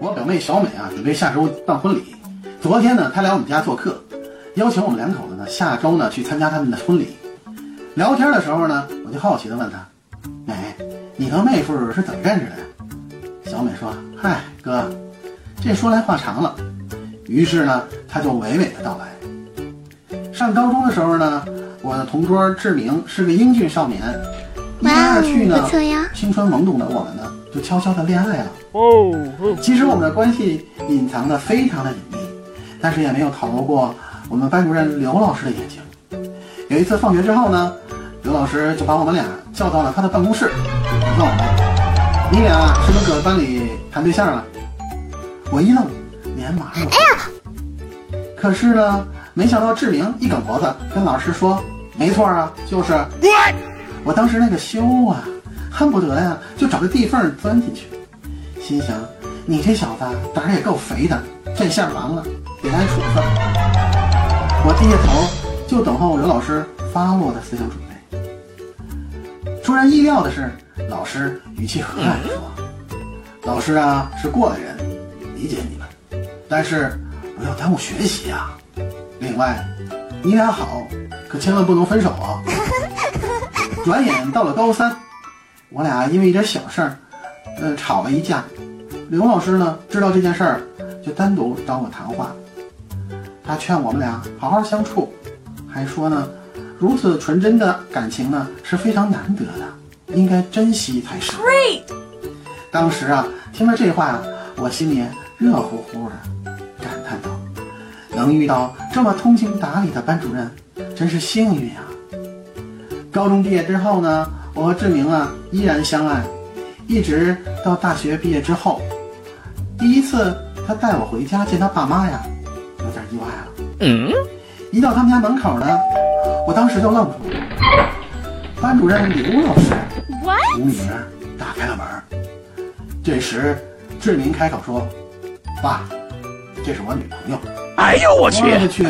我表妹小美啊，准备下周办婚礼。昨天呢，她来我们家做客，邀请我们两口子呢下周呢去参加他们的婚礼。聊天的时候呢，我就好奇的问她：“美，你和妹夫是怎么认识的呀？”小美说：“嗨，哥，这说来话长了。”于是呢，她就娓娓的道来。上高中的时候呢，我的同桌志明是个英俊少年，一来二去呢，青春懵懂的我们呢，就悄悄的恋爱了。哦，其实我们的关系隐藏的非常的隐秘，但是也没有逃过我们班主任刘老师的眼睛。有一次放学之后呢，刘老师就把我们俩叫到了他的办公室，问我们：“你俩是不是搁班里谈对象了？”我一愣，连忙说哎呀！可是呢，没想到志明一梗脖子跟老师说：“没错啊，就是。”我当时那个羞啊，恨不得呀就找个地缝钻进去。心想，你这小子胆儿也够肥的，这下完了，得挨处分。我低下头，就等候刘老师发落的思想准备。出人意料的是，老师语气和蔼地说：“老师啊，是过来人，理解你们，但是不要耽误学习啊。另外，你俩好，可千万不能分手啊。”转眼到了高三，我俩因为一点小事儿，呃，吵了一架。刘老师呢，知道这件事儿，就单独找我谈话。他劝我们俩好好相处，还说呢，如此纯真的感情呢是非常难得的，应该珍惜才是。当时啊，听了这话，我心里热乎乎的，感叹道：“能遇到这么通情达理的班主任，真是幸运啊！”高中毕业之后呢，我和志明啊依然相爱，一直到大学毕业之后。第一次他带我回家见他爸妈呀，有点意外了。嗯，一到他们家门口呢，我当时就愣住了。班主任刘老师无名打开了门。这时志明开口说：“爸，这是我女朋友。”哎呦我去！我去！